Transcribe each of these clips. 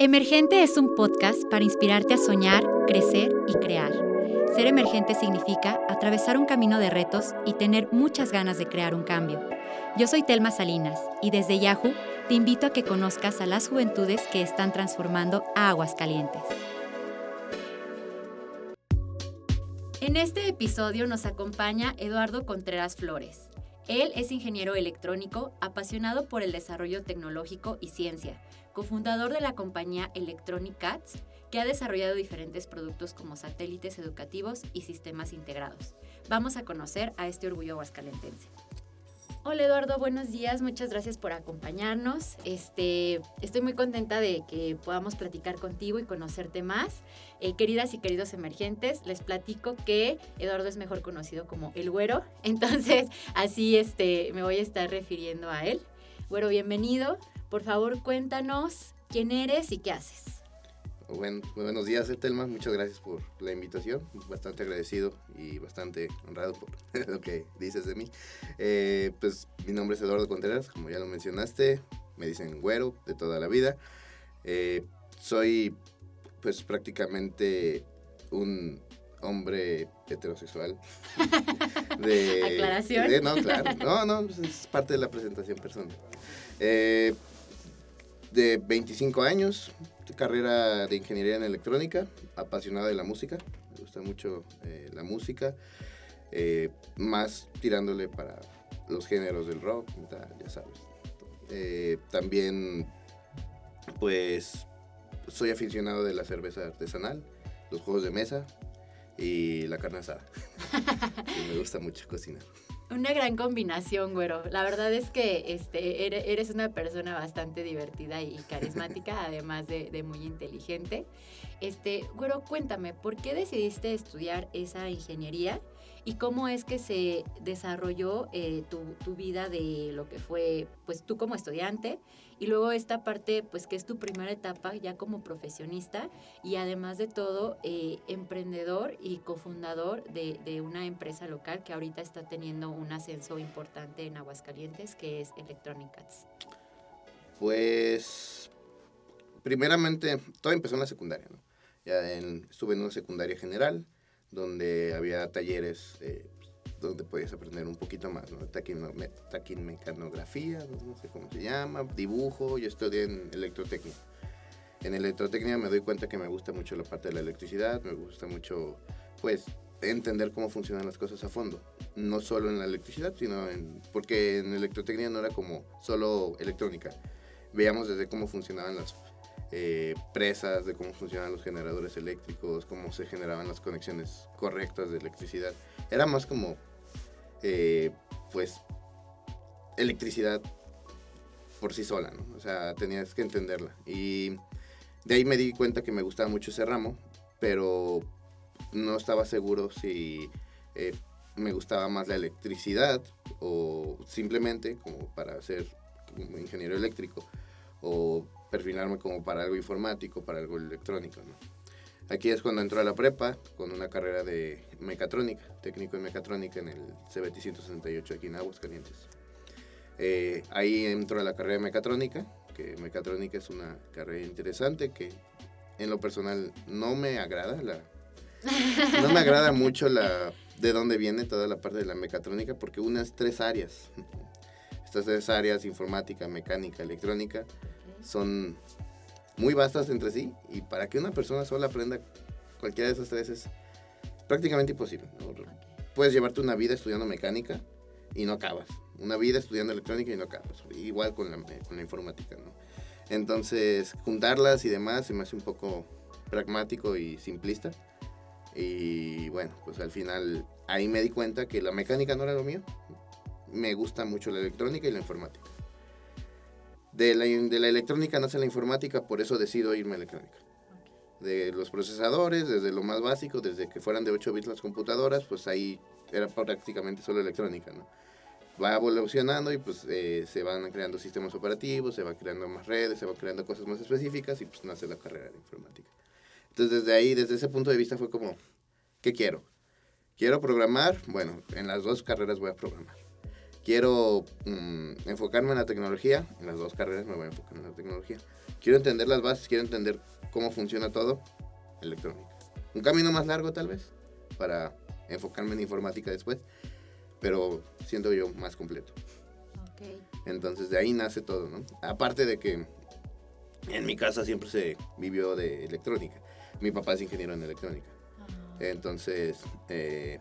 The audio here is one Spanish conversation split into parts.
Emergente es un podcast para inspirarte a soñar, crecer y crear. Ser emergente significa atravesar un camino de retos y tener muchas ganas de crear un cambio. Yo soy Telma Salinas y desde Yahoo te invito a que conozcas a las juventudes que están transformando a Aguascalientes. En este episodio nos acompaña Eduardo Contreras Flores. Él es ingeniero electrónico, apasionado por el desarrollo tecnológico y ciencia cofundador de la compañía Electronic Cats, que ha desarrollado diferentes productos como satélites educativos y sistemas integrados. Vamos a conocer a este orgullo aguascalentense. Hola Eduardo, buenos días, muchas gracias por acompañarnos. Este, estoy muy contenta de que podamos platicar contigo y conocerte más. Eh, queridas y queridos emergentes, les platico que Eduardo es mejor conocido como el güero, entonces así este, me voy a estar refiriendo a él. Güero, bienvenido. Por favor, cuéntanos quién eres y qué haces. Buen, buenos días, Telma. Muchas gracias por la invitación. Bastante agradecido y bastante honrado por lo que dices de mí. Eh, pues mi nombre es Eduardo Contreras, como ya lo mencionaste. Me dicen güero de toda la vida. Eh, soy pues prácticamente un hombre heterosexual. De, ¿Aclaración? no, claro. No, no, pues, es parte de la presentación personal. Eh, de 25 años, carrera de ingeniería en electrónica, apasionada de la música, me gusta mucho eh, la música, eh, más tirándole para los géneros del rock, ya sabes. Eh, también, pues, soy aficionado de la cerveza artesanal, los juegos de mesa y la carne asada. me gusta mucho cocinar. Una gran combinación, güero. La verdad es que este, eres una persona bastante divertida y carismática, además de, muy inteligente. Este, güero, cuéntame, ¿por qué decidiste estudiar esa ingeniería y cómo es que se desarrolló eh, tu, vida de lo que fue, pues tú como estudiante y luego esta parte, pues que es tu primera etapa ya como profesionista y además de todo, eh, emprendedor y cofundador de, una empresa local que ahorita está teniendo un ascenso importante en Aguascalientes, que es Electronic Pues, primeramente, todo empezó en la secundaria, ¿no? Ya estuve en una secundaria general, donde había talleres eh, donde podías aprender un poquito más, ¿no? Taquimecanografía, no sé cómo se llama, dibujo, yo estudié en electrotecnia. En electrotecnia me doy cuenta que me gusta mucho la parte de la electricidad, me gusta mucho, pues, entender cómo funcionan las cosas a fondo. No solo en la electricidad, sino en... Porque en electrotecnia no era como solo electrónica. Veíamos desde cómo funcionaban las eh, presas, de cómo funcionan los generadores eléctricos, cómo se generaban las conexiones correctas de electricidad. Era más como, eh, pues, electricidad por sí sola, ¿no? O sea, tenías que entenderla. Y de ahí me di cuenta que me gustaba mucho ese ramo, pero no estaba seguro si eh, me gustaba más la electricidad o simplemente como para ser ingeniero eléctrico o perfilarme como para algo informático, para algo electrónico. ¿no? Aquí es cuando entró a la prepa con una carrera de mecatrónica, técnico en mecatrónica en el CBT 168 aquí en Aguascalientes. Eh, ahí entró a la carrera de mecatrónica, que mecatrónica es una carrera interesante que en lo personal no me agrada, la, no me agrada mucho la, de dónde viene toda la parte de la mecatrónica porque unas tres áreas, estas tres áreas, informática, mecánica, electrónica, son muy vastas entre sí y para que una persona sola aprenda cualquiera de esas tres es prácticamente imposible. Puedes llevarte una vida estudiando mecánica y no acabas. Una vida estudiando electrónica y no acabas. Igual con la, con la informática, ¿no? Entonces, juntarlas y demás se me hace un poco pragmático y simplista. Y bueno, pues al final ahí me di cuenta que la mecánica no era lo mío. Me gusta mucho la electrónica y la informática de la, de la electrónica nace la informática, por eso decido irme a electrónica. De los procesadores, desde lo más básico, desde que fueran de 8 bits las computadoras, pues ahí era prácticamente solo electrónica, ¿no? Va evolucionando y pues eh, se van creando sistemas operativos, se van creando más redes, se van creando cosas más específicas y pues nace la carrera de informática. Entonces desde ahí, desde ese punto de vista fue como, ¿qué quiero? ¿Quiero programar? Bueno, en las dos carreras voy a programar quiero mm, enfocarme en la tecnología, en las dos carreras me voy a enfocar en la tecnología. Quiero entender las bases, quiero entender cómo funciona todo, electrónica. Un camino más largo tal vez, para enfocarme en informática después, pero siento yo más completo. Entonces de ahí nace todo, ¿no? Aparte de que en mi casa siempre se vivió de electrónica. Mi papá es ingeniero en electrónica. Ah. Entonces, eh,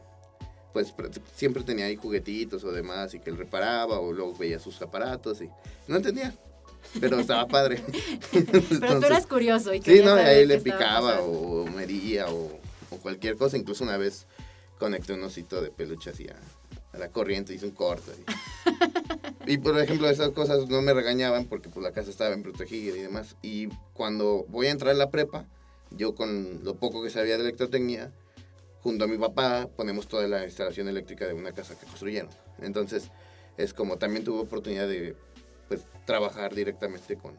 pues siempre tenía ahí juguetitos o demás y que él reparaba o luego veía sus aparatos y no entendía. Pero estaba padre. pero tú eras curioso y Sí, no, ahí le picaba o medía o, o, cualquier cosa. Incluso una vez conecté un osito de peluche así a, la corriente, hice un corto. Y, por ejemplo, esas cosas no me regañaban porque pues la casa estaba bien protegida y demás. Y cuando voy a entrar a la prepa, yo con lo poco que sabía de electrotecnia, junto a mi papá ponemos toda la instalación eléctrica de una casa que construyeron. Entonces, es como también tuve oportunidad de pues, trabajar directamente con,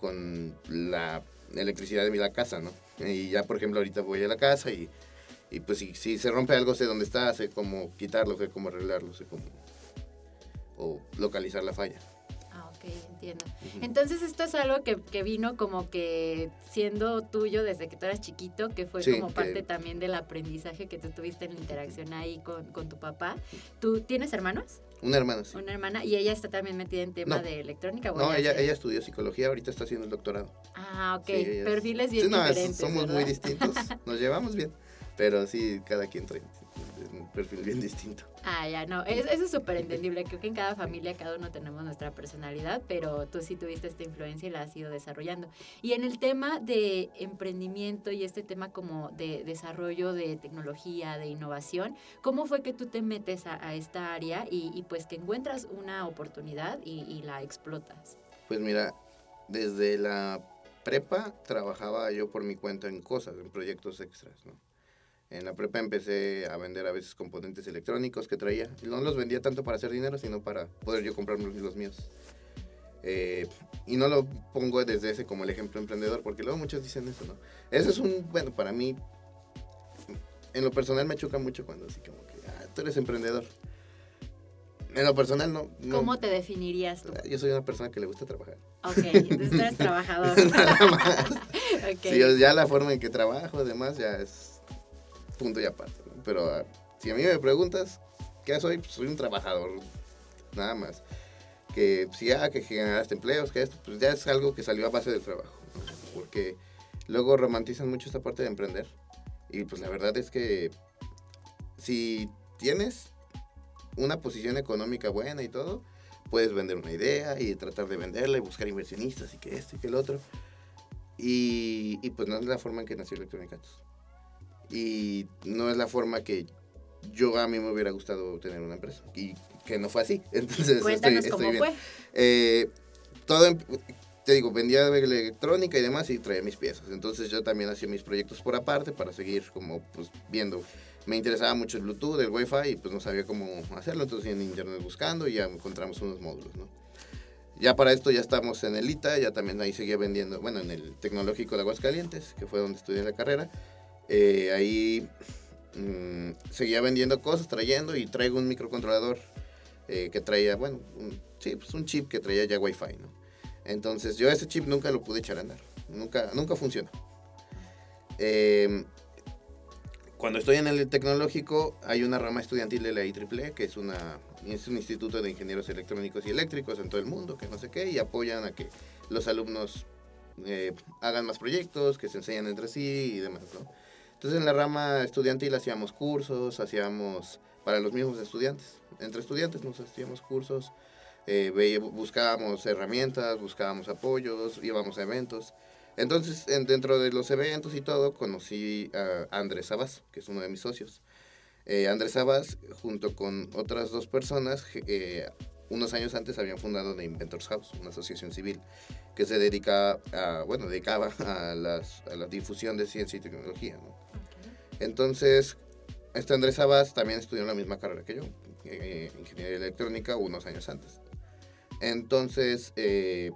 con la electricidad de la casa, ¿no? Y ya, por ejemplo, ahorita voy a la casa y y pues si, si se rompe algo, sé dónde está, sé cómo quitarlo, sé cómo arreglarlo, sé cómo... o localizar la falla. Entiendo. Entonces esto es algo que, que, vino como que siendo tuyo desde que tú eras chiquito, que fue como parte también del aprendizaje que tú tuviste en la interacción ahí con, con tu papá. ¿Tú tienes hermanos? Una hermana, sí. Una hermana, y ella está también metida en tema de electrónica. no, ella, ella, estudió psicología, ahorita está haciendo el doctorado. Ah, ok. Perfiles bien sí, no, diferentes. Somos muy distintos, nos llevamos bien. Pero sí, cada quien trae un perfil bien distinto. Ah, ya, no, eso es súper entendible. Creo que en cada familia cada uno tenemos nuestra personalidad, pero tú sí tuviste esta influencia y la has ido desarrollando. Y en el tema de emprendimiento y este tema como de desarrollo de tecnología, de innovación, ¿cómo fue que tú te metes a, esta área y, pues que encuentras una oportunidad y, y la explotas? Pues mira, desde la prepa trabajaba yo por mi cuenta en cosas, en proyectos extras, ¿no? En la prepa empecé a vender a veces componentes electrónicos que traía. No los vendía tanto para hacer dinero, sino para poder yo comprarme los míos. Eh, y no lo pongo desde ese como el ejemplo emprendedor, porque luego muchos dicen eso, ¿no? Eso es un, bueno, para mí, en lo personal me choca mucho cuando así como que, ah, tú eres emprendedor. En lo personal no, ¿Cómo te definirías tú? Yo soy una persona que le gusta trabajar. Ok, entonces tú eres trabajador. Nada más. okay. Sí, ya la forma en que trabajo, además, ya es punto y aparte. Pero ah, si a mí me preguntas, ¿qué soy? Pues soy un trabajador, nada más. Que si ya que generaste empleos, que esto, pues ya es algo que salió a base del trabajo. Porque luego romantizan mucho esta parte de emprender. Y pues la verdad es que si tienes una posición económica buena y todo, puedes vender una idea y tratar de venderla y buscar inversionistas y que esto y que el otro. Y, y pues no es la forma en que nació Electronic Arts y no es la forma que yo a mí me hubiera gustado tener una empresa y que no fue así. Entonces, Cuéntanos estoy, cómo fue. Eh, todo, em, te digo, vendía electrónica y demás y traía mis piezas. Entonces yo también hacía mis proyectos por aparte para seguir como pues viendo. Me interesaba mucho el Bluetooth, el Wi-Fi y pues no sabía cómo hacerlo. Entonces en internet buscando y ya encontramos unos módulos, ¿no? Ya para esto ya estamos en el ITA, ya también ahí seguía vendiendo, bueno, en el Tecnológico de Aguascalientes, que fue donde estudié la carrera. Eh, ahí mm, seguía vendiendo cosas, trayendo y traigo un microcontrolador eh, que traía, bueno, un, sí, pues un chip que traía ya Wi-Fi, ¿no? Entonces yo ese chip nunca lo pude echar a andar, nunca, nunca funcionó. Em, cuando estoy en el tecnológico hay una rama estudiantil de la IEEE, que es, una, es un instituto de ingenieros electrónicos y eléctricos en todo el mundo, que no sé qué, y apoyan a que los alumnos eh, hagan más proyectos, que se enseñan entre sí y demás, ¿no? Entonces en la rama estudiantil hacíamos cursos, hacíamos para los mismos estudiantes. Entre estudiantes nos hacíamos cursos, eh, buscábamos herramientas, buscábamos apoyos, íbamos a eventos. Entonces, dentro de los eventos y todo, conocí a Andrés Sabas, que es uno de mis socios. Eh, Andrés Sabas, junto con otras dos personas, eh, unos años antes habían fundado The Inventors House, una asociación civil que se dedica a, bueno, dedicaba a, las, a la difusión de ciencia y tecnología. ¿no? Entonces, este Andrés Sabas también estudió la misma carrera que yo, eh, ingeniería electrónica, unos años antes. Entonces, eh,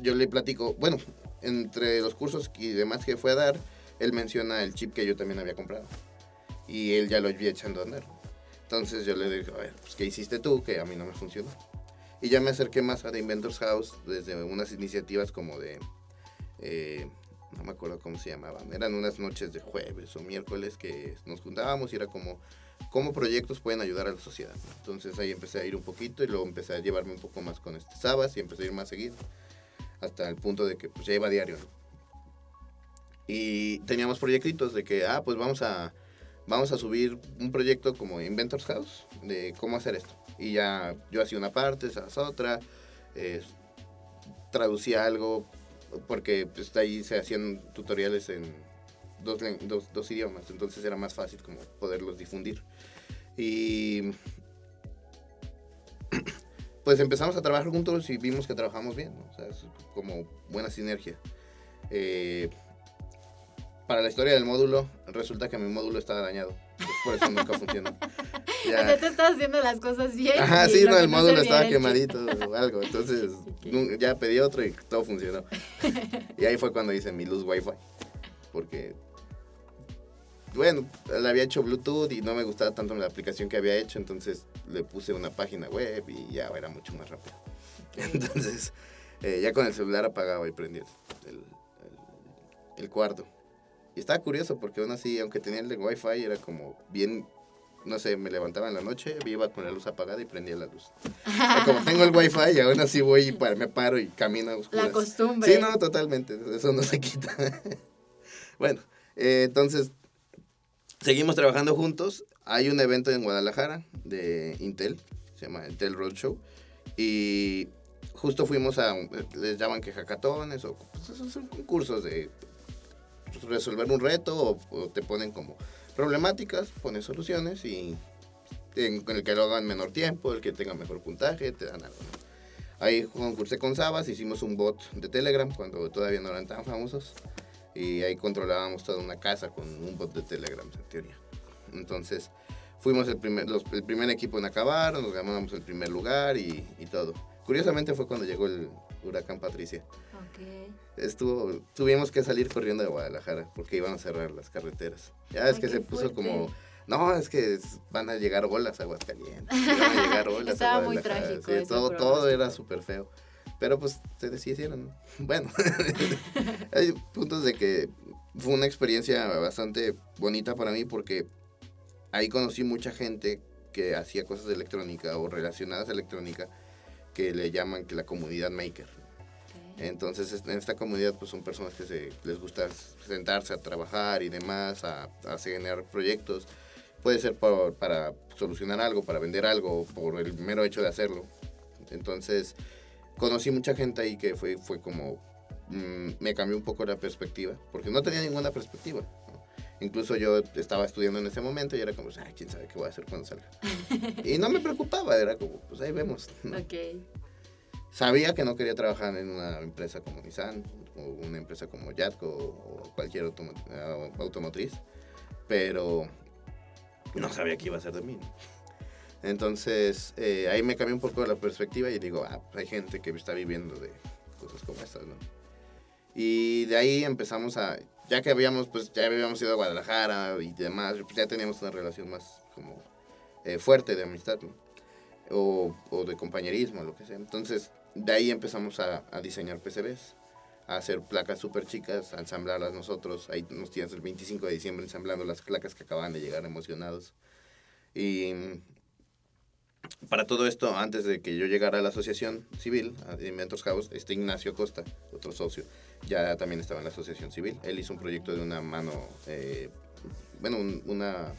yo le platico, bueno, entre los cursos y demás que fue a dar, él menciona el chip que yo también había comprado. Y él ya lo había echando a andar. Entonces yo le dije, a ver, pues, ¿qué hiciste tú? Que a mí no me funcionó. Y ya me acerqué más a The Inventors House desde unas iniciativas como de, eh, no me acuerdo cómo se llamaban, eran unas noches de jueves o miércoles que nos juntábamos y era como cómo proyectos pueden ayudar a la sociedad. Entonces ahí empecé a ir un poquito y luego empecé a llevarme un poco más con este Sabas y empecé a ir más seguido hasta el punto de que pues ya iba diario. Y teníamos proyectitos de que, ah, pues vamos a, vamos a subir un proyecto como Inventors House de cómo hacer esto. Y ya yo hacía una parte, esa otra, traducía algo, porque pues, ahí se hacían tutoriales en dos, dos, dos, idiomas, entonces era más fácil como poderlos difundir. Y pues empezamos a trabajar juntos y vimos que trabajamos bien, o sea, es como buena sinergia. Eh, para la historia del módulo, resulta que mi módulo estaba dañado. por eso nunca funcionó. Ya. O sea, te estás haciendo las cosas bien. Ajá, sí, no, el módulo estaba quemadito o algo. Entonces, ya pedí otro y todo funcionó. Y ahí fue cuando hice mi luz Wi-Fi. Porque, bueno, le había hecho Bluetooth y no me gustaba tanto la aplicación que había hecho. Entonces, le puse una página web y ya era mucho más rápido. Entonces, eh, ya con el celular apagaba y prendía el, el, el cuarto. Y estaba curioso porque aún así, aunque tenía el de Wi-Fi, era como bien, no sé, me levantaba en la noche, iba con la luz apagada y prendía la luz. como tengo el Wi-Fi, aún así voy y me paro y camino a oscuras. La costumbre. Sí, no, totalmente, eso no se quita. bueno, eh, entonces, seguimos trabajando juntos. Hay un evento en Guadalajara de Intel, se llama Intel Roadshow, y justo fuimos a, les llaman que hackatones o pues, son concursos de resolver un reto o, te ponen como problemáticas, ponen soluciones y en, el que lo hagan menor tiempo, el que tenga mejor puntaje, te dan algo. Ahí concursé con Sabas, hicimos un bot de Telegram cuando todavía no eran tan famosos y ahí controlábamos toda una casa con un bot de Telegram en teoría. Entonces fuimos el primer, el primer equipo en acabar, nos ganamos el primer lugar y, y todo. Curiosamente fue cuando llegó el huracán Patricia. Estuvo, tuvimos que salir corriendo de Guadalajara porque iban a cerrar las carreteras. Ya es que se puso como, no, es que van a llegar olas a Aguascalientes. Van a llegar olas Estaba muy trágico. todo, todo era súper feo. Pero pues se deshicieron. Bueno, hay puntos de que fue una experiencia bastante bonita para mí porque ahí conocí mucha gente que hacía cosas de electrónica o relacionadas a electrónica que le llaman que la comunidad maker. Entonces, en esta comunidad, pues son personas que se, les gusta sentarse a trabajar y demás, a, a generar proyectos. Puede ser para solucionar algo, para vender algo, por el mero hecho de hacerlo. Entonces, conocí mucha gente ahí que fue, fue como, mm, me cambió un poco la perspectiva, porque no tenía ninguna perspectiva. Incluso yo estaba estudiando en ese momento y era como, ay, quién sabe qué voy a hacer cuando salga. y no me preocupaba, era como, pues ahí vemos. Ok. Sabía que no quería trabajar en una empresa como Nissan o una empresa como Yatco o cualquier automotriz, pero no sabía qué iba a ser de mí. Entonces eh, ahí me cambió un poco la perspectiva y digo, ah, hay gente que está viviendo de cosas como estas, ¿no? Y de ahí empezamos a, ya que habíamos, pues ya habíamos ido a Guadalajara y demás, pues ya teníamos una relación más como eh, fuerte de amistad, ¿no? O, o, de compañerismo, lo que sea. Entonces de ahí empezamos a, diseñar PCBs, a hacer placas súper chicas, a ensamblarlas nosotros. Ahí nos tienes el 25 de diciembre ensamblando las placas que acaban de llegar emocionados. Y para todo esto, antes de que yo llegara a la asociación civil, a Inventos House, este Ignacio Costa, otro socio, ya también estaba en la asociación civil. Él hizo un proyecto de una mano, eh, bueno, una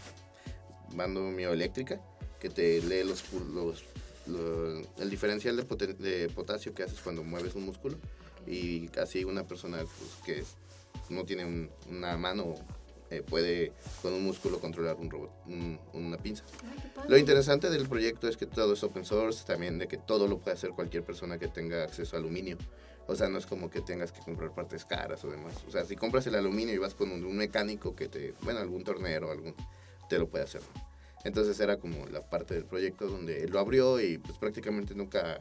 mano mioeléctrica que te lee los, los el diferencial de, potasio que haces cuando mueves un músculo y así una persona pues, que no tiene una mano eh, puede con un músculo controlar un robot, una pinza. lo interesante del proyecto es que todo es open source, también de que todo lo puede hacer cualquier persona que tenga acceso a aluminio. O sea, no es como que tengas que comprar partes caras o demás. O sea, si compras el aluminio y vas con un, mecánico que te, bueno, algún tornero, algún, te lo puede hacer. Entonces era como la parte del proyecto donde lo abrió y pues prácticamente nunca,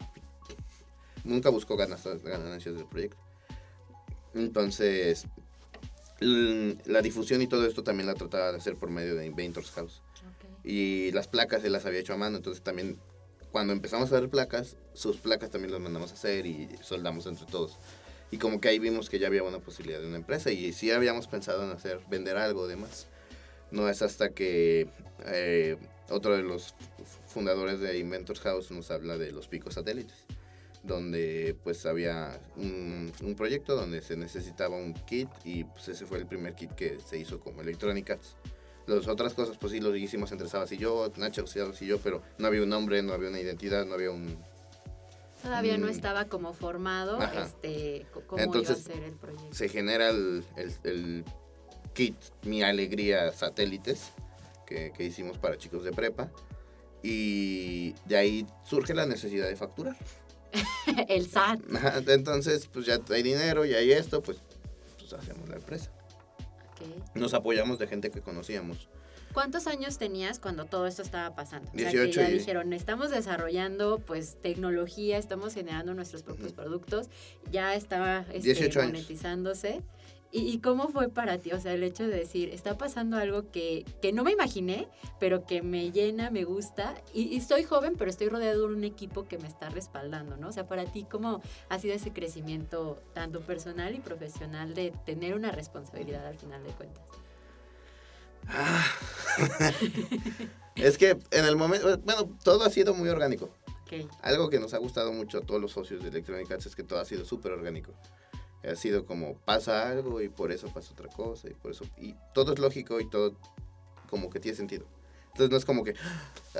nunca buscó ganancias del proyecto. Entonces, la difusión y todo esto también la trataba de hacer por medio de Inventors House. Y las placas él las había hecho a mano, entonces también cuando empezamos a hacer placas, sus placas también las mandamos a hacer y soldamos entre todos. Y como que ahí vimos que ya había una posibilidad de una empresa y sí habíamos pensado en hacer, vender algo demás. No es hasta que eh, otro de los fundadores de Inventors House nos habla de los picos satélites, donde pues había un, un proyecto donde se necesitaba un kit y pues ese fue el primer kit que se hizo como Electronic Arts. Las otras cosas pues sí lo hicimos entre Sabas y yo, Nacho y yo, pero no había un nombre, no había una identidad, no había un, Todavía no Mm. estaba como formado Ajá. este, cómo Entonces, iba a ser el proyecto. se genera el, el- el kit Mi Alegría Satélites que, que hicimos para chicos de prepa y de ahí surge la necesidad de facturar. el SAT. Entonces, pues ya hay dinero, ya hay esto, pues, pues hacemos la empresa. Nos apoyamos de gente que conocíamos. ¿Cuántos años tenías cuando todo esto estaba pasando? O sea, 18 que ya y- dijeron, estamos desarrollando pues tecnología, estamos generando nuestros propios productos, ya estaba este, 18 años. ¿Y, y cómo fue para ti? O sea, el hecho de decir, está pasando algo que, que no me imaginé, pero que me llena, me gusta, y, y soy joven, pero estoy rodeado de un equipo que me está respaldando, ¿no? O sea, para ti, ¿cómo ha sido ese crecimiento tanto personal y profesional de tener una responsabilidad al final de cuentas? Ah. es que en el momento, bueno, todo ha sido muy orgánico. Ok, Algo que nos ha gustado mucho a todos los socios de Electronic Arts es que todo ha sido súper orgánico. Ha sido como pasa algo y por eso pasa otra cosa y por eso y todo es lógico y todo como que tiene sentido. Entonces no es como que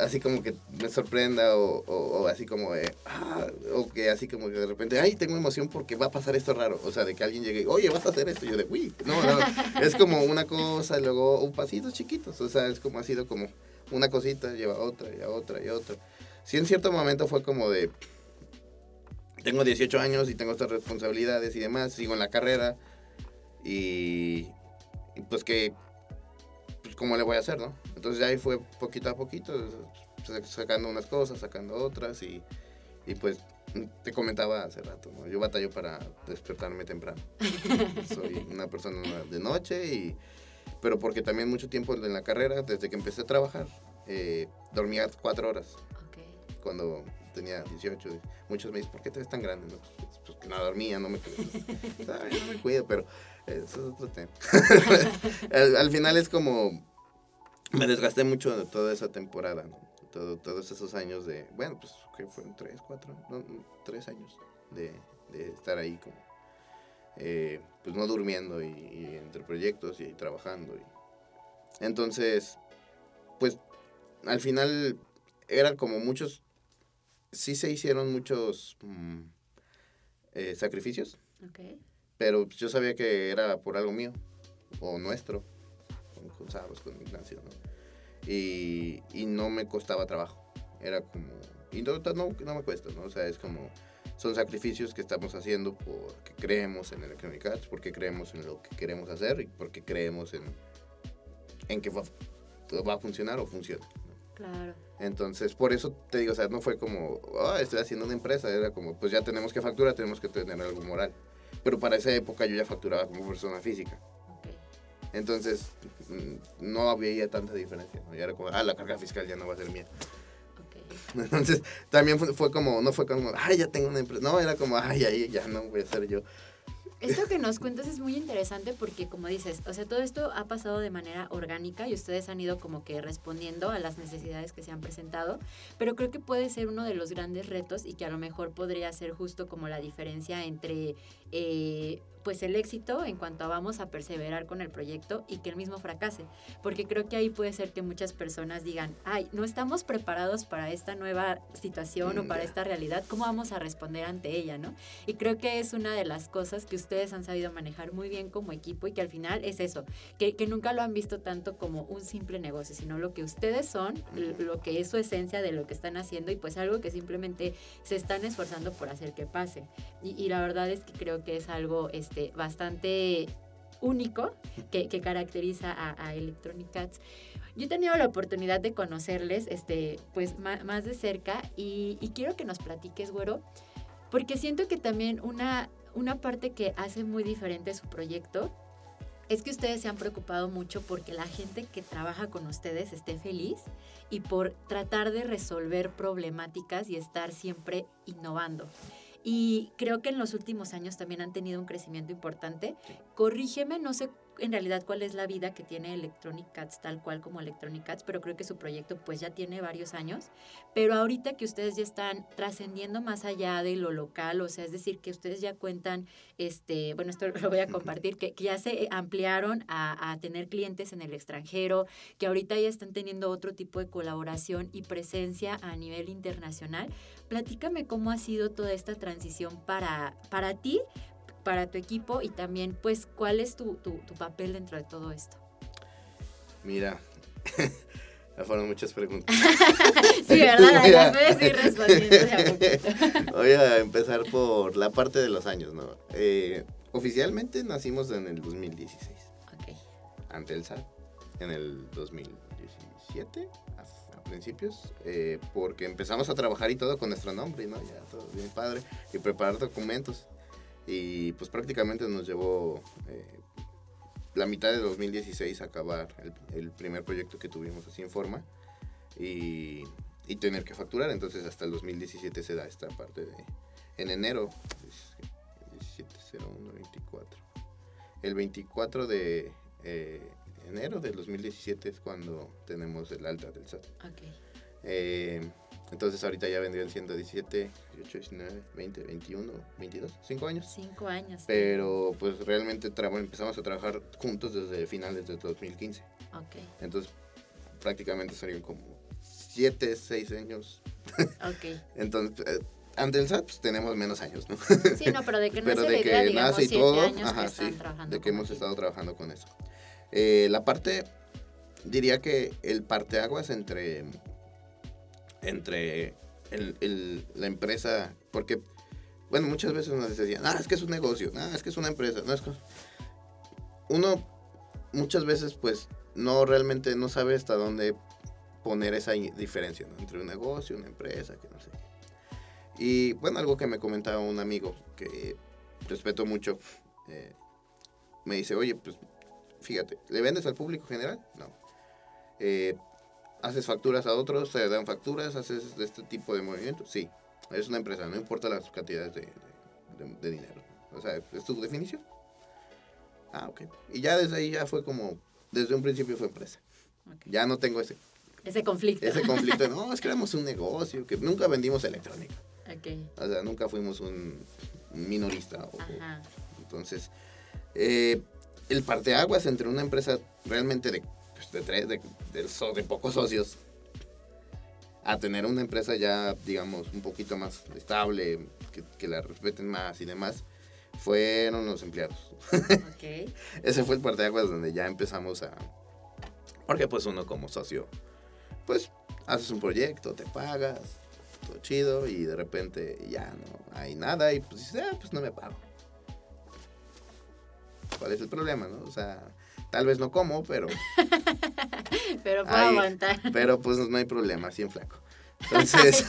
así como que me sorprenda o, o- o así como de, ah, o que así como que de repente, ay, tengo emoción porque va a pasar esto raro. O sea, de que alguien llegue, oye, vas a hacer esto. Y yo de, uy, no, no, es como una cosa y luego un pasitos chiquitos. O sea, es como ha sido como una cosita lleva a otra y a otra y a otra. Sí, en cierto momento fue como de, tengo 18 años y tengo estas responsabilidades y demás, sigo en la carrera y, y pues que, pues cómo le voy a hacer, ¿no? Entonces ahí fue poquito a poquito, sa- sacando unas cosas, sacando otras y, y pues te comentaba hace rato, ¿no? Yo batallo para despertarme temprano. Soy una persona de noche y... Pero porque también mucho tiempo en la carrera, desde que empecé a trabajar, eh, dormía cuatro horas ok. cuando tenía 18. Muchos me dicen, ¿por qué te ves tan grande? Pues, pues que no dormía, no me. Ay, no me cuido, pero eso es otro tema. al, al final es como, me desgasté mucho de toda esa temporada, ¿no? Todo, todos esos años de, bueno, pues que fueron tres, cuatro, no, tres años de, estar ahí como, eh, pues no durmiendo y, y entre proyectos y trabajando. Y, entonces, pues al final eran como muchos, sí se hicieron muchos mm, eh, sacrificios, Ok. pero yo sabía que era por algo mío o nuestro, con, con Sabas, con Ignacio, ¿no? Y, y no me costaba trabajo, era como, y no, no, no me cuesta, ¿no? O sea, es como, son sacrificios que estamos haciendo porque creemos en Electronic Arts, porque creemos en lo que queremos hacer y porque creemos en, en que va, va a funcionar o funciona. Claro. Entonces, por eso te digo, o sea, no fue como, "Ah, estoy haciendo una empresa, era como, pues ya tenemos que facturar, tenemos que tener algo moral. Pero para esa época yo ya facturaba como persona física. Entonces, mm, no había tanta diferencia. ¿no? Ya era como, ah, la carga fiscal ya no va a ser mía. Entonces, también fue, fue como, no fue como, ay, ya tengo una empresa. No, era como, ay, ahí ya no voy a ser yo. Esto que nos cuentas es muy interesante porque, como dices, o sea, todo esto ha pasado de manera orgánica y ustedes han ido como que respondiendo a las necesidades que se han presentado, pero creo que puede ser uno de los grandes retos y que a lo mejor podría ser justo como la diferencia entre, eh, pues, el éxito en cuanto a vamos a perseverar con el proyecto y que el mismo fracase, porque creo que ahí puede ser que muchas personas digan, ay, no estamos preparados para esta nueva situación o Mm, para esta realidad, ¿cómo vamos a responder ante ella, no? Y creo que es una de las cosas que ustedes han sabido manejar muy bien como equipo y que al final es eso, que, que nunca lo han visto tanto como un simple negocio, sino lo que ustedes son, lo que es su esencia de lo que están haciendo y pues algo que simplemente se están esforzando por hacer que pase. Y, y la verdad es que creo que es algo este, bastante único que, caracteriza a, a Electronic Arts. Yo he tenido la oportunidad de conocerles este, pues, más de cerca y, y quiero que nos platiques, güero, porque siento que también una, una parte que hace muy diferente su proyecto es que ustedes se han preocupado mucho porque la gente que trabaja con ustedes esté feliz y por tratar de resolver problemáticas y estar siempre innovando. Y creo que en los últimos años también han tenido un crecimiento importante. Corrígeme, no sé en realidad cuál es la vida que tiene Electronic Cats tal cual como Electronic Cats, pero creo que su proyecto pues ya tiene varios años. Pero ahorita que ustedes ya están trascendiendo más allá de lo local, o sea, es decir, que ustedes ya cuentan, este, bueno, esto lo voy a compartir, que, que ya se ampliaron a, a, tener clientes en el extranjero, que ahorita ya están teniendo otro tipo de colaboración y presencia a nivel internacional. Platícame cómo ha sido toda esta transición para, para ti, para tu equipo y también, pues, cuál es tu, tu, tu papel dentro de todo esto. Mira, fueron muchas preguntas. sí, ¿verdad? Las puedes ir respondiendo. Voy a empezar por la parte de los años, ¿no? Eh, oficialmente nacimos en el 2016. Ok. Ante el SAT, en el 2017, a, a principios, eh, porque empezamos a trabajar y todo con nuestro nombre, ¿no? Ya todo bien padre, y preparar documentos. Y pues prácticamente nos llevó eh, la mitad de 2016 a acabar el, el, primer proyecto que tuvimos así en forma y, y, tener que facturar. Entonces hasta el 2017 se da esta parte de... En enero, 170124. El 24 de eh, enero del 2017 es cuando tenemos el alta del SAT. Okay. Eh, entonces ahorita ya vendrían siendo 17, 18, 19, 20, 21, 22, 5 años. 5 años. Pero pues realmente empezamos a trabajar juntos desde finales de 2015. Ok. Entonces prácticamente serían como 7, 6 años. Ok. Entonces... Eh, ante el SAT pues, tenemos menos años, ¿no? Sí, no, pero de que pero nace de la que idea, digamos, nace y todo, ajá, que sí, de que hemos el estado trabajando con eso. Eh, la parte, diría que el parteaguas entre, entre la empresa, porque, bueno, muchas veces nos decían, ah, es que es un negocio, ah, es que es una empresa, no es Uno, muchas veces, pues, no realmente no sabe hasta dónde poner esa diferencia entre un negocio, una empresa, que no sé. Y bueno, algo que me comentaba un amigo que respeto mucho, eh, me dice, oye, pues fíjate, ¿le vendes al público general? No. Eh, ¿Haces facturas a otros? ¿Te dan facturas? ¿Haces este tipo de movimientos? Sí. Es una empresa, no importa las cantidades de, de, de dinero. O sea, ¿es tu definición? Ah, ok. Y ya desde ahí ya fue como, desde un principio fue empresa. Okay. Ya no tengo ese, Ese conflicto. ese conflicto. no, es que éramos un negocio, que nunca vendimos electrónica. Ok. O sea, nunca fuimos un minorista. O, Ajá. entonces, eh, el parteaguas entre una empresa realmente de, pues, de tres, de, de, de, pocos socios, a tener una empresa ya, digamos, un poquito más estable, que, que la respeten más y demás, fueron los empleados. Ok. Ese fue el parteaguas donde ya empezamos a... Porque pues uno como socio, pues haces un proyecto, te pagas, todo chido y de repente ya no hay nada y pues dices, ah, pues no me pago. ¿Cuál es el problema, no? O sea, tal vez no como, pero... pero puedo ahí, aguantar. Pero pues no hay problema, así en flaco. Entonces...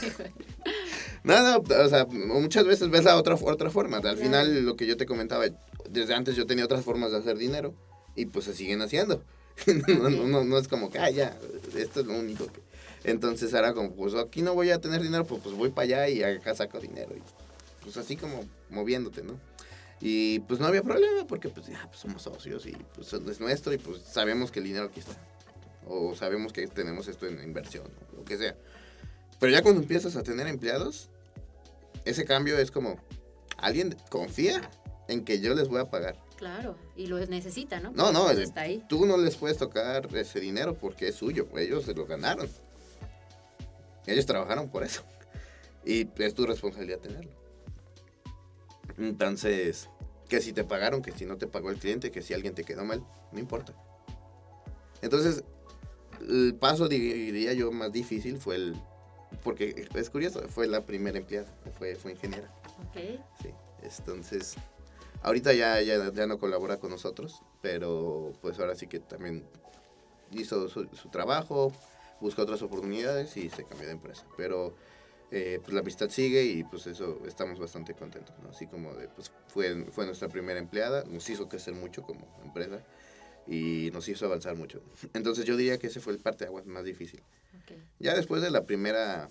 Nada, no, o sea, muchas veces ves la otra, otra forma. Al final, lo que yo te comentaba, desde antes yo tenía otras formas de hacer dinero y pues se siguen haciendo. no, no, no, no es como que, ah, ya, esto es lo único que... Entonces era como, pues aquí no voy a tener dinero, pues, pues voy para allá y acá saco dinero. Y, pues así como moviéndote, ¿no? Y pues no había problema porque pues ya pues, somos socios y pues es nuestro y pues sabemos que el dinero aquí está. O sabemos que tenemos esto en inversión, o lo que sea. Pero ya cuando empiezas a tener empleados, ese cambio es como, alguien confía en que yo les voy a pagar. Claro, y lo necesita, ¿no? No, no, está ahí. tú no les puedes tocar ese dinero porque es suyo, ellos se lo ganaron. Ellos trabajaron por eso. Y es tu responsabilidad tenerlo. Entonces, que si te pagaron, que si no te pagó el cliente, que si alguien te quedó mal, no importa. Entonces, el paso, diría yo, más difícil fue el... Porque es curioso, fue la primera empleada, fue, fue ingeniera. Ok. Sí, entonces, ahorita ya, ya, ya no colabora con nosotros, pero pues ahora sí que también hizo su, su trabajo, buscó otras oportunidades y se cambió de empresa. Pero eh, pues la amistad sigue y pues eso estamos bastante contentos, ¿no? Así como de, pues fue, fue nuestra primera empleada, nos hizo crecer mucho como empresa y nos hizo avanzar mucho. Entonces yo diría que ese fue el parte de aguas más difícil. Ya después de la primera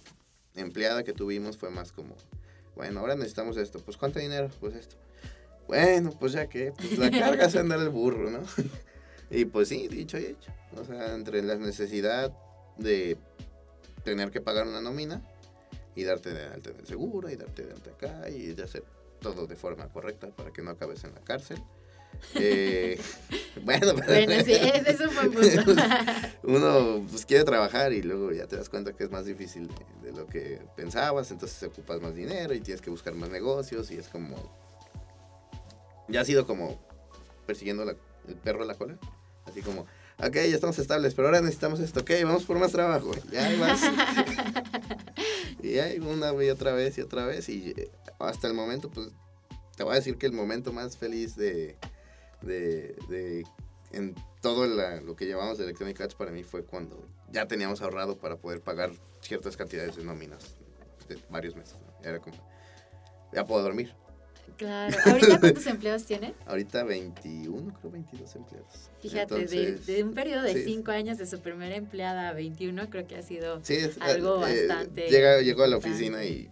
empleada que tuvimos fue más como, bueno, ahora necesitamos esto, pues ¿cuánto dinero? Pues esto. Bueno, pues ya que, pues la carga es andar el burro, ¿no? y pues sí, dicho y hecho. O sea, entre la necesidad de tener que pagar una nómina y darte de alta en el seguro y darte de alta acá y de hacer todo de forma correcta para que no acabes en la cárcel. Eh, bueno, bueno, sí, ese es un buen punto. Uno pues, quiere trabajar y luego ya te das cuenta que es más difícil de, lo que pensabas, entonces ocupas más dinero y tienes que buscar más negocios y es como... Ya ha sido como persiguiendo el perro a la cola, así como, ok, ya estamos estables, pero ahora necesitamos esto, ok, vamos por más trabajo, ya hay más. Y hay una y otra vez y otra vez y hasta el momento, pues, te voy a decir que el momento más feliz de, de, de en todo lo que llevamos de Electronic Arts para mí fue cuando ya teníamos ahorrado para poder pagar ciertas cantidades de nóminas de varios meses. Era como, ya puedo dormir. Claro. ¿Ahorita cuántos empleados tiene? Ahorita 21, creo 22 empleados. Fíjate, de, un periodo de 5 años de su primera empleada a 21, creo que ha sido algo eh, bastante... Llega, llegó a la oficina y,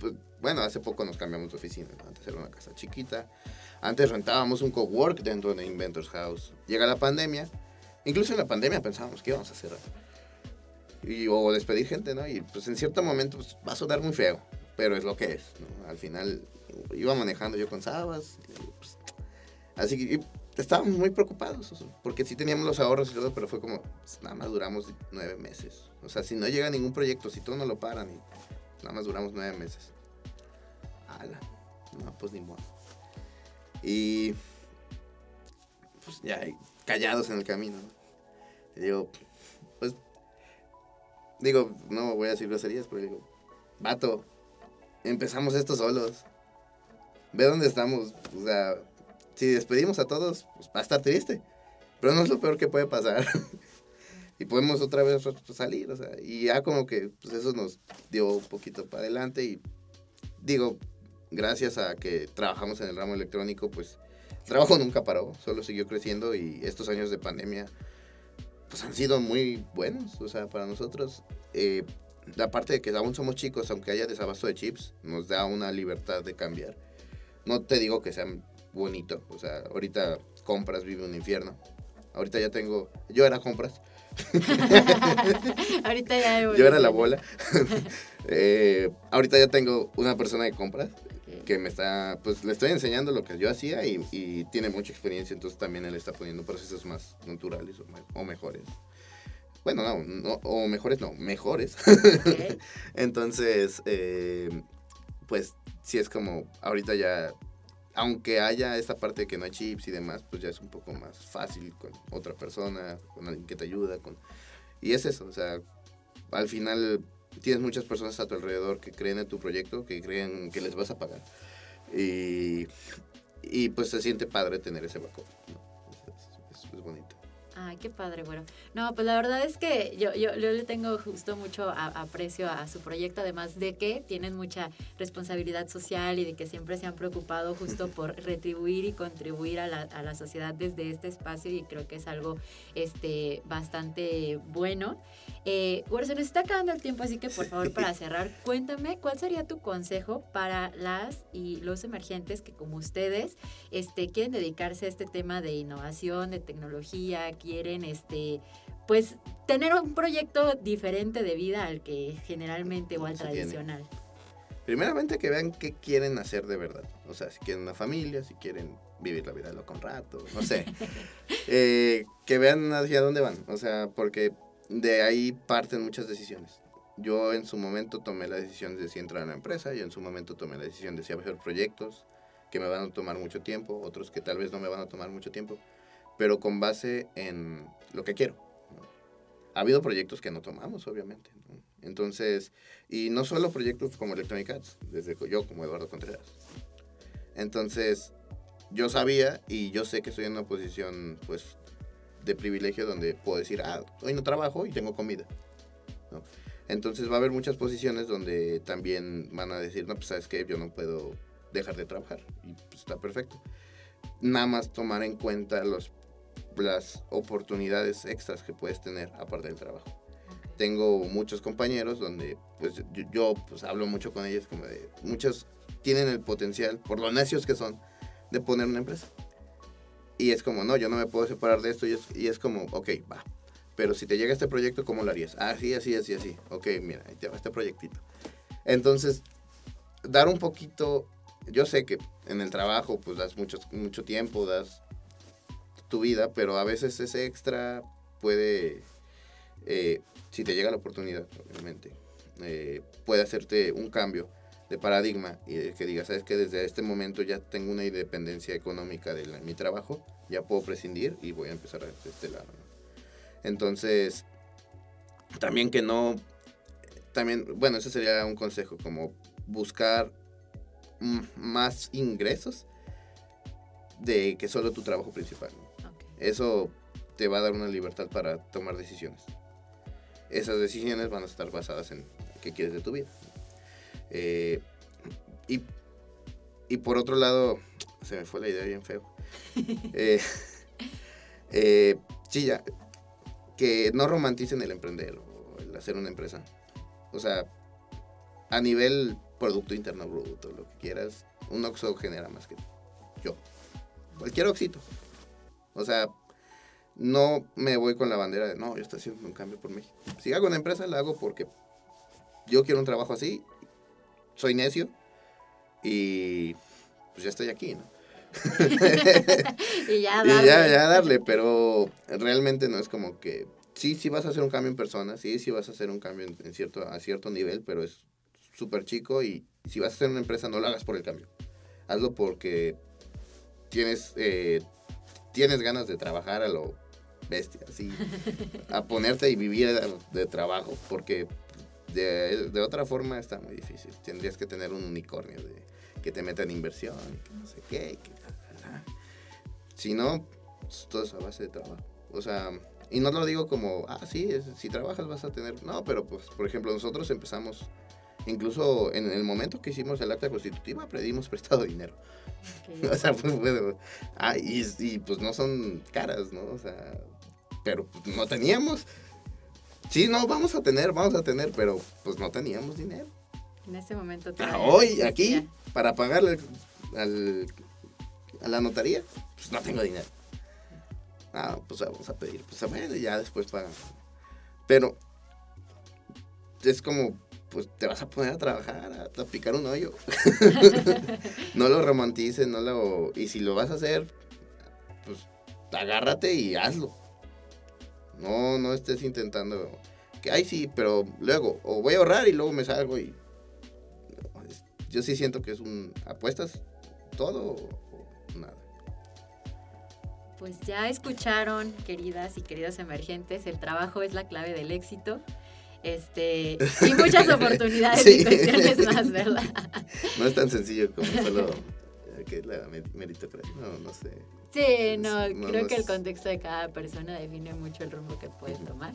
pues, bueno, hace poco nos cambiamos de oficina. Antes era una casa chiquita antes rentábamos un cowork dentro de Inventors House. Llega la pandemia. Incluso en la pandemia pensábamos que íbamos a cerrar. Y, o despedir gente, ¿no? Y pues en cierto momento pues, va a sonar muy feo, pero es lo que es, ¿no? Al final iba manejando yo con Sabas. Pues, así que estábamos muy preocupados, porque sí teníamos los ahorros y todo, pero fue como, pues, nada más duramos nueve meses. O sea, si no llega ningún proyecto, si todos no lo paran, nada más duramos nueve meses. Ala, no, pues ni modo. Y pues ya callados en el camino. Y digo, pues, digo, no voy a decir groserías, pero digo, vato, empezamos esto solos. Ve dónde estamos. O sea, si despedimos a todos, pues va a estar triste. Pero no es lo peor que puede pasar. y podemos otra vez salir, o sea, y ya como que pues eso nos dio un poquito para adelante y digo, gracias a que trabajamos en el ramo electrónico, pues el trabajo nunca paró, solo siguió creciendo y estos años de pandemia pues han sido muy buenos, o sea, para nosotros. Eh, la parte de que aún somos chicos, aunque haya desabasto de chips, nos da una libertad de cambiar. No te digo que sea bonito, o sea, ahorita compras vive un infierno. Ahorita ya tengo, yo era compras. ahorita ya Yo era la bola. eh, ahorita ya tengo una persona de compras que me está, pues le estoy enseñando lo que yo hacía y, tiene mucha experiencia, entonces también él está poniendo procesos más naturales o, mejores. Bueno, no, o mejores no, mejores. entonces, eh, pues sí es como, ahorita ya, aunque haya esta parte de que no hay chips y demás, pues ya es un poco más fácil con otra persona, con alguien que te ayuda, con... Y es eso, o sea, al final tienes muchas personas a tu alrededor que creen en tu proyecto, que creen que les vas a pagar. Y, y pues se siente padre tener ese backup. es, bonito. Ay, qué padre, bueno. No, pues la verdad es que yo, yo, le tengo justo mucho aprecio a su proyecto, además de que tienen mucha responsabilidad social y de que siempre se han preocupado justo por retribuir y contribuir a la, a la sociedad desde este espacio y creo que es algo este, bastante bueno. Eh, bueno, se nos está acabando el tiempo, así que por favor, para cerrar, cuéntame cuál sería tu consejo para las y los emergentes que como ustedes este, quieren dedicarse a este tema de innovación, de tecnología, quieren este, pues tener un proyecto diferente de vida al que generalmente o al tradicional. Primeramente que vean qué quieren hacer de verdad. O sea, si quieren una familia, si quieren vivir la vida de loco un rato, no sé. Eh, que vean hacia dónde van. O sea, porque de ahí parten muchas decisiones. Yo en su momento tomé la decisión de si entrar a una empresa, y en su momento tomé la decisión de si hacer proyectos que me van a tomar mucho tiempo, otros que tal vez no me van a tomar mucho tiempo, pero con base en lo que quiero. Ha habido proyectos que no tomamos, obviamente. Entonces, y no solo proyectos como Electronic Arts, desde yo como Eduardo Contreras. Entonces, yo sabía y yo sé que estoy en una posición, pues, de privilegio donde puedo decir, ah, hoy no trabajo y tengo comida. Entonces va a haber muchas posiciones donde también van a decir, no, pues sabes que yo no puedo dejar de trabajar. Y pues, está perfecto. Nada más tomar en cuenta los, las oportunidades extras que puedes tener aparte del trabajo. Tengo muchos compañeros donde pues yo, yo, pues hablo mucho con ellos como de muchos tienen el potencial, por lo necios que son, de poner una empresa. Y es como, no, yo no me puedo separar de esto y es, y es como, ok, va. Pero si te llega este proyecto, ¿cómo lo harías? Así, así, así, así. Ok, mira, ahí te va este proyectito. Entonces, dar un poquito, yo sé que en el trabajo pues das mucho, mucho tiempo, das tu vida, pero a veces ese extra puede, eh, si te llega la oportunidad, obviamente, eh, puede hacerte un cambio de paradigma y que digas, sabes que desde este momento ya tengo una independencia económica de mi trabajo, ya puedo prescindir y voy a empezar a este lado. Entonces, también que no, también, bueno, ese sería un consejo, como buscar más ingresos de que solo tu trabajo principal. Eso te va a dar una libertad para tomar decisiones. Esas decisiones van a estar basadas en qué quieres de tu vida. Eh, y, y, por otro lado, se me fue la idea bien feo. eh, eh, sí, ya, que no romanticen el emprender o el hacer una empresa. O sea, a nivel Producto Interno Bruto, lo que quieras, un Oxo genera más que yo. Cualquier Oxito. O sea, no me voy con la bandera de, no, yo estoy haciendo un cambio por México. Si hago una empresa, la hago porque yo quiero un trabajo así soy necio y pues ya estoy aquí, ¿no? y ya darle. ya, darle, pero realmente no es como que sí, sí vas a hacer un cambio en persona, sí, sí vas a hacer un cambio en, cierto, a cierto nivel, pero es súper chico y si vas a hacer una empresa no lo hagas por el cambio. Hazlo porque tienes, eh, tienes ganas de trabajar a lo bestia, así, a ponerte y vivir de trabajo, porque de, de, otra forma está muy difícil. Tendrías que tener un unicornio de, que te meta en inversión, que no sé qué. Que, si no, pues, todo es a base de trabajo. O sea, y no lo digo como, ah, sí, si trabajas vas a tener. No, pero pues, por ejemplo, nosotros empezamos, incluso en el momento que hicimos el acta constitutiva, pedimos prestado dinero. o sea, pues, bueno, ah, y, y, pues no son caras, ¿no? O sea, pero pues, no teníamos. Sí, no, vamos a tener, vamos a tener, pero pues no teníamos dinero. En ese momento. Ah, hoy, aquí, para pagarle al, a la notaría, pues no tengo dinero. Ah, pues vamos a pedir, pues bueno, ya después pagan. Pero es como, pues te vas a poner a trabajar, a, picar un hoyo. no lo romantices, no lo... Y si lo vas a hacer, pues agárrate y hazlo. No, no estés intentando que, ay, sí, pero luego, o voy a ahorrar y luego me salgo y... Yo sí siento que es un... ¿Apuestas todo o nada? Pues ya escucharon, queridas y queridos emergentes, el trabajo es la clave del éxito. Este, y muchas oportunidades y cuestiones más, ¿verdad? No es tan sencillo como solo que la meritocracia, no, no sé. Sí, no, creo que el contexto de cada persona define mucho el rumbo que puede tomar.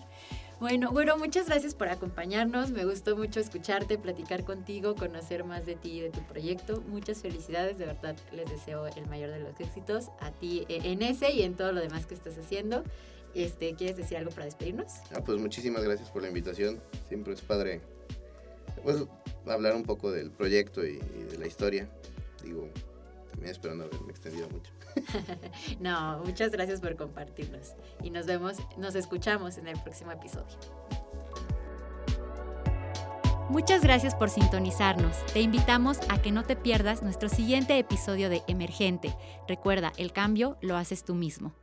Bueno, bueno, muchas gracias por acompañarnos. Me gustó mucho escucharte, platicar contigo, conocer más de ti y de tu proyecto. Muchas felicidades, de verdad les deseo el mayor de los éxitos a ti eh, en ese y en todo lo demás que estás haciendo. Este, ¿Quieres decir algo para despedirnos? Ah, pues muchísimas gracias por la invitación. Siempre es padre pues, hablar un poco del proyecto y de la historia. Digo, también espero no haberme extendido mucho. no, muchas gracias por compartirnos y nos vemos, nos escuchamos en el próximo episodio. Muchas gracias por sintonizarnos. Te invitamos a que no te pierdas nuestro siguiente episodio de Emergente. Recuerda, el cambio lo haces tú mismo.